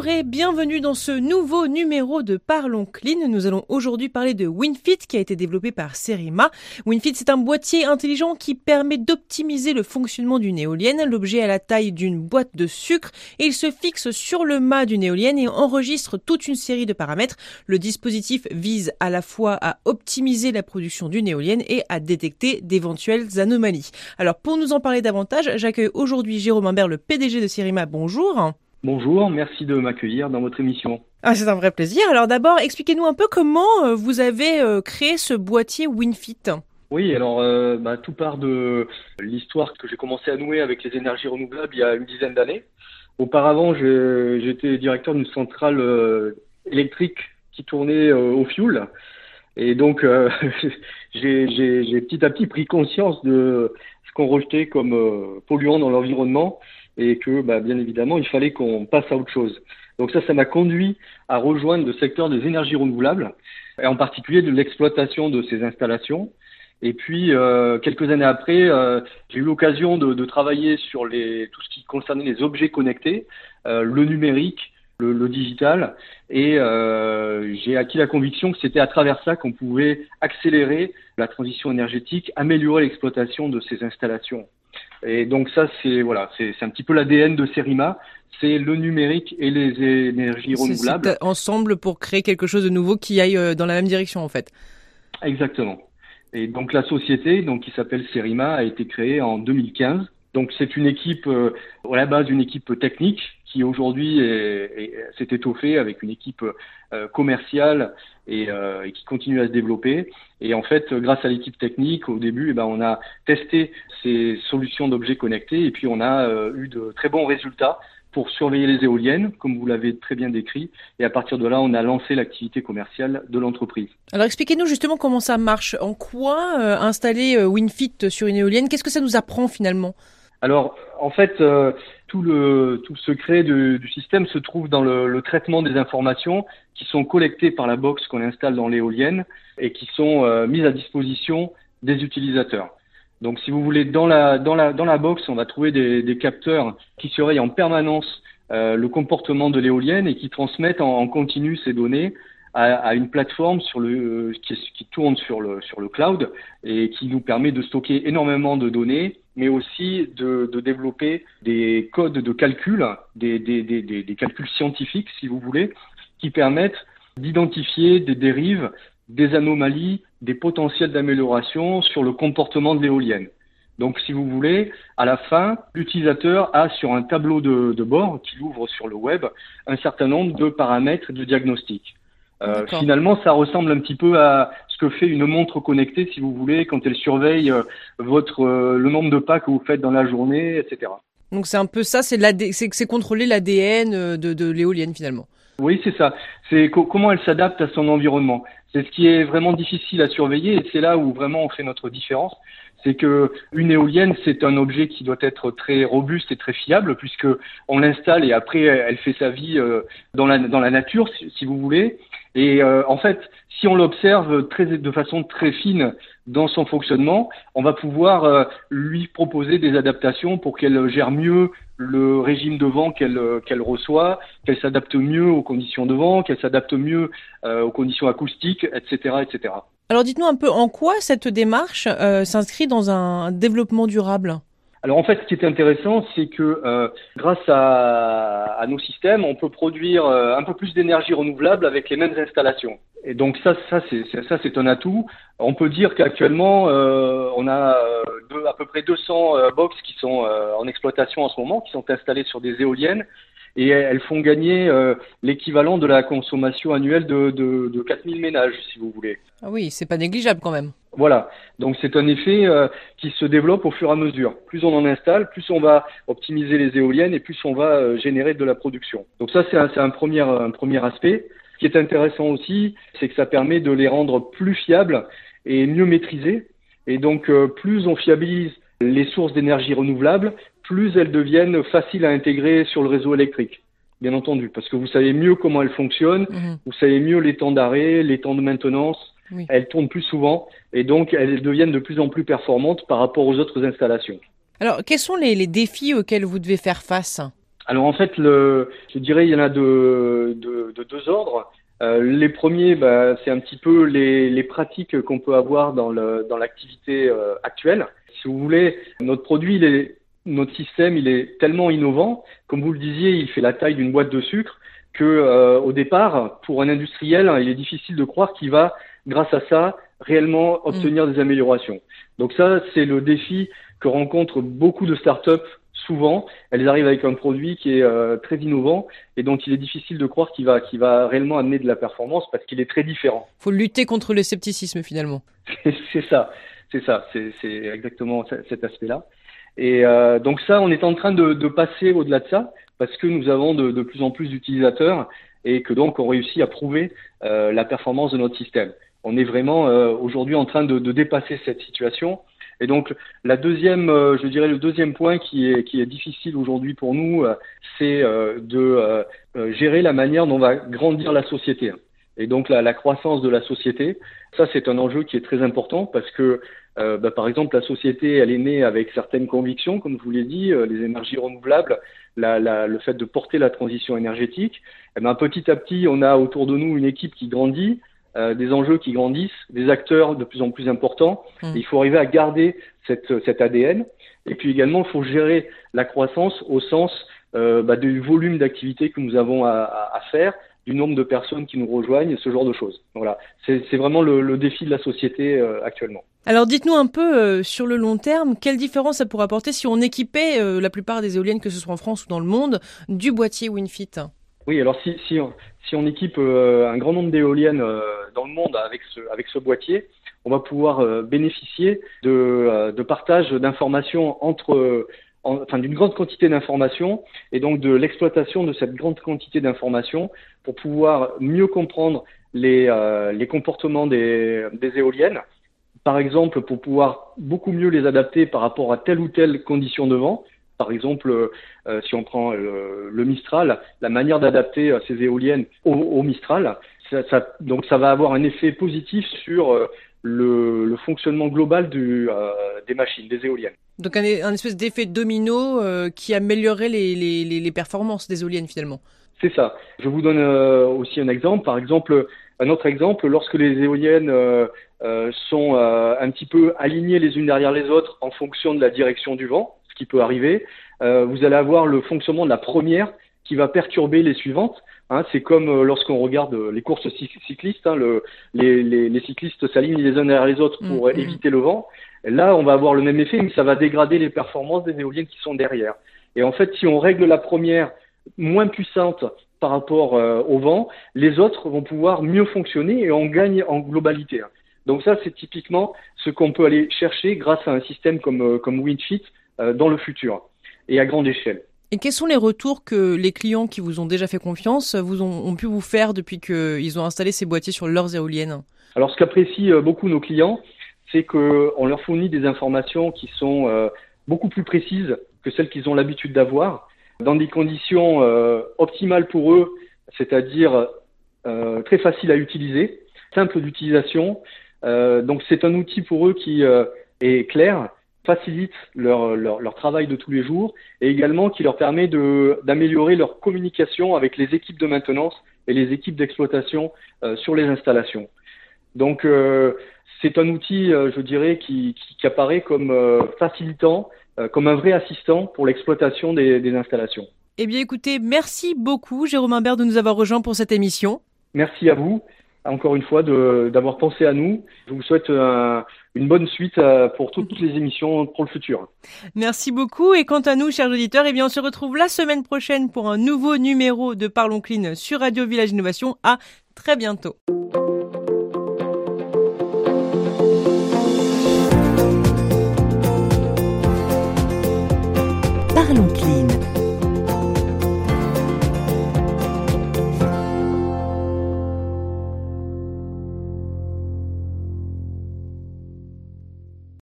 Bonjour et bienvenue dans ce nouveau numéro de Parlons Clean. Nous allons aujourd'hui parler de WinFit qui a été développé par Serima. WinFit c'est un boîtier intelligent qui permet d'optimiser le fonctionnement d'une éolienne. L'objet a la taille d'une boîte de sucre et il se fixe sur le mât d'une éolienne et enregistre toute une série de paramètres. Le dispositif vise à la fois à optimiser la production d'une éolienne et à détecter d'éventuelles anomalies. Alors pour nous en parler davantage, j'accueille aujourd'hui Jérôme Imbert, le PDG de Serima. Bonjour. Bonjour, merci de m'accueillir dans votre émission. Ah, c'est un vrai plaisir. Alors d'abord, expliquez-nous un peu comment euh, vous avez euh, créé ce boîtier WinFit. Oui, alors euh, bah, tout part de l'histoire que j'ai commencé à nouer avec les énergies renouvelables il y a une dizaine d'années. Auparavant, j'étais directeur d'une centrale électrique qui tournait au fioul. Et donc, j'ai petit à petit pris conscience de ce qu'on rejetait comme polluant dans l'environnement et que bah, bien évidemment il fallait qu'on passe à autre chose. Donc ça, ça m'a conduit à rejoindre le secteur des énergies renouvelables, et en particulier de l'exploitation de ces installations. Et puis euh, quelques années après, euh, j'ai eu l'occasion de, de, travailler sur les, tout ce qui concernait les objets connectés, euh, le numérique, le, le digital, et euh, j'ai acquis la conviction que c'était à travers ça qu'on pouvait accélérer la transition énergétique, améliorer l'exploitation de ces installations. Et donc ça, c'est voilà, c'est un petit peu l'ADN de Serima. C'est le numérique et les énergies renouvelables. ensemble pour créer quelque chose de nouveau qui aille euh, dans la même direction en fait. Exactement. Et donc la société, donc qui s'appelle Serima, a été créée en 2015. Donc c'est une équipe, euh, à la base une équipe technique qui aujourd'hui s'est étoffée avec une équipe euh, commerciale et, euh, et, qui continue à se développer. Et en fait, grâce à l'équipe technique, au début, eh ben, on a testé ces solutions d'objets connectés et puis on a euh, eu de très bons résultats pour surveiller les éoliennes, comme vous l'avez très bien décrit. Et à partir de là, on a lancé l'activité commerciale de l'entreprise. Alors expliquez-nous justement comment ça marche. En quoi installer WinFit sur une éolienne Qu'est-ce que ça nous apprend finalement? Alors, en fait, euh, tout, le, tout le secret du, du système se trouve dans le, le, traitement des informations qui sont collectées par la box qu'on installe dans l'éolienne et qui sont euh, mises à disposition des utilisateurs. Donc, si vous voulez, dans la, dans la, dans la box, on va trouver des, des capteurs qui surveillent en permanence euh, le comportement de l'éolienne et qui transmettent en, en continu ces données à, à, une plateforme sur le, qui, qui, tourne sur le, sur le cloud et qui nous permet de stocker énormément de données, mais aussi de, de développer des codes de calcul, des, des, des, des, calculs scientifiques, si vous voulez, qui permettent d'identifier des dérives, des anomalies, des potentiels d'amélioration sur le comportement de l'éolienne. Donc, si vous voulez, à la fin, l'utilisateur a sur un tableau de, de bord qu'il ouvre sur le web un certain nombre de paramètres de diagnostic. Euh, finalement, ça ressemble un petit peu à ce que fait une montre connectée, si vous voulez, quand elle surveille euh, votre euh, le nombre de pas que vous faites dans la journée, etc. Donc c'est un peu ça, c'est c'est contrôler l'ADN de, de l'éolienne finalement. Oui, c'est ça. C'est comment elle s'adapte à son environnement. C'est ce qui est vraiment difficile à surveiller et c'est là où vraiment on fait notre différence. C'est que une éolienne, c'est un objet qui doit être très robuste et très fiable puisque on l'installe et après elle fait sa vie dans la dans la nature, si, si vous voulez. Et euh, en fait, si on l'observe très, de façon très fine dans son fonctionnement, on va pouvoir euh, lui proposer des adaptations pour qu'elle gère mieux le régime de vent qu'elle qu'elle reçoit, qu'elle s'adapte mieux aux conditions de vent, qu'elle s'adapte mieux euh, aux conditions acoustiques, etc., etc. Alors dites-nous un peu en quoi cette démarche s'inscrit dans un développement durable? Alors en fait, ce qui est intéressant, c'est que euh, grâce à, à, nos systèmes, on peut produire euh, un peu plus d'énergie renouvelable avec les mêmes installations. Et donc ça, ça c'est ça c'est un atout. On peut dire qu'actuellement, euh, on a deux, à peu près 200 box qui sont en exploitation en ce moment, qui sont installées sur des éoliennes et elles font gagner euh, l'équivalent de la consommation annuelle de, de, de 4000 ménages, si vous voulez. Ah oui, c'est pas négligeable quand même. Voilà, donc c'est un effet euh, qui se développe au fur et à mesure. Plus on en installe, plus on va optimiser les éoliennes et plus on va euh, générer de la production. Donc ça, c'est un, un, premier, un premier aspect. Ce qui est intéressant aussi, c'est que ça permet de les rendre plus fiables et mieux maîtrisés. Et donc, plus on fiabilise les sources d'énergie renouvelables, plus elles deviennent faciles à intégrer sur le réseau électrique. Bien entendu, parce que vous savez mieux comment elles fonctionnent, mmh. vous savez mieux les temps d'arrêt, les temps de maintenance, oui. elles tournent plus souvent et donc elles deviennent de plus en plus performantes par rapport aux autres installations. Alors, quels sont les, les défis auxquels vous devez faire face? Alors en fait, le, je dirais il y en a de, de, de deux ordres. Euh, les premiers, bah, c'est un petit peu les, les pratiques qu'on peut avoir dans l'activité dans euh, actuelle. Si vous voulez, notre produit, il est, notre système, il est tellement innovant. Comme vous le disiez, il fait la taille d'une boîte de sucre que euh, au départ, pour un industriel, il est difficile de croire qu'il va, grâce à ça, réellement obtenir mm. des améliorations. Donc ça, c'est le défi que rencontrent beaucoup de startups souvent, elles arrivent avec un produit qui est euh, très innovant et dont il est difficile de croire qu'il va, qu'il va réellement amener de la performance parce qu'il est très différent. Il faut lutter contre le scepticisme finalement. c'est ça, c'est ça, c'est exactement cet aspect-là. Et euh, donc ça, on est en train de, de passer au-delà de ça parce que nous avons de, de plus en plus d'utilisateurs et que donc on réussit à prouver euh, la performance de notre système. On est vraiment euh, aujourd'hui en train de, de, dépasser cette situation et donc, la deuxième, euh, je dirais le deuxième point qui est, qui est difficile aujourd'hui pour nous, euh, c'est euh, de gérer la manière dont va grandir la société. Et donc, la, la croissance de la société, ça, c'est un enjeu qui est très important parce que, bah, par exemple, la société, elle est née avec certaines convictions, comme je vous l'ai dit, les énergies renouvelables, la, la, le fait de porter la transition énergétique. Et eh ben, petit à petit, on a autour de nous une équipe qui grandit, euh, des enjeux qui grandissent, des acteurs de plus en plus importants. Mmh. il faut arriver à garder cette, cet ADN. Et puis également, il faut gérer la croissance au sens euh, bah, du volume d'activité que nous avons à, à, faire, du nombre de personnes qui nous rejoignent, ce genre de choses. Voilà, c'est vraiment le, le, défi de la société euh, actuellement. Alors dites-nous un peu euh, sur le long terme, quelle différence ça pourrait apporter si on équipait la plupart des éoliennes, que ce soit en France ou dans le monde, du boîtier WinFit? Oui, alors si, si, on, équipe euh, un grand nombre d'éoliennes euh, dans le monde avec ce, avec ce boîtier, on va pouvoir euh, bénéficier de, de partage d'informations entre, enfin d'une grande quantité d'informations et donc de l'exploitation de cette grande quantité d'informations pour pouvoir mieux comprendre les, comportements des éoliennes. Par exemple, pour pouvoir beaucoup mieux les adapter par rapport à telle ou telle condition de vent. Par exemple, euh, si on prend euh, le Mistral, la manière d'adapter euh, ces éoliennes au, Mistral, ça, donc ça va avoir un effet positif sur le, fonctionnement global du, des machines, des éoliennes. Donc un, espèce d'effet domino qui améliorerait les, les, les, performances des éoliennes finalement. C'est ça. Je vous donne aussi un exemple. Par exemple, un autre exemple, lorsque les éoliennes sont un petit peu alignées les unes derrière les autres en fonction de la direction du vent, qui peut arriver. Euh, vous allez avoir le fonctionnement de la première qui va perturber les suivantes. Hein, c'est comme euh, lorsqu'on regarde euh, les courses cyclistes, hein, le, les, les, les, cyclistes s'alignent les uns derrière les autres pour mm, mm. éviter le vent. là, on va avoir le même effet, mais ça va dégrader les performances des éoliennes qui sont derrière. Et en fait, si on règle la première moins puissante par rapport au vent, les autres vont pouvoir mieux fonctionner et on gagne en globalité. Donc ça, c'est typiquement ce qu'on peut aller chercher grâce à un système comme, comme WindFit euh, dans le futur et à grande échelle. Et quels sont les retours que les clients qui vous ont déjà fait confiance vous ont, pu vous faire depuis qu'ils ont installé ces boîtiers sur leurs éoliennes? Alors, ce qu'apprécient euh, beaucoup nos clients, c'est qu'on leur fournit des informations qui sont euh, beaucoup plus précises que celles qu'ils ont l'habitude d'avoir, dans des conditions optimales pour eux, c'est-à-dire très faciles à utiliser, simple d'utilisation. Donc, c'est un outil pour eux qui est clair, facilite leur, leur, leur, travail de tous les jours et également qui leur permet d'améliorer leur communication avec les équipes de maintenance et les équipes d'exploitation euh, sur les installations. Donc euh, c'est un outil, euh, je dirais, qui, qui, apparaît comme facilitant, comme un vrai assistant pour l'exploitation des, des installations. Eh bien écoutez, merci beaucoup Jérôme Imbert de nous avoir rejoints pour cette émission. Merci à vous encore une fois d'avoir pensé à nous. Je vous souhaite euh, une bonne suite euh, pour toutes, les émissions pour le futur. Merci beaucoup. Et quant à nous, chers auditeurs, eh bien, on se retrouve la semaine prochaine pour un nouveau numéro de Parlons Clean sur Radio Village Innovation. À très bientôt.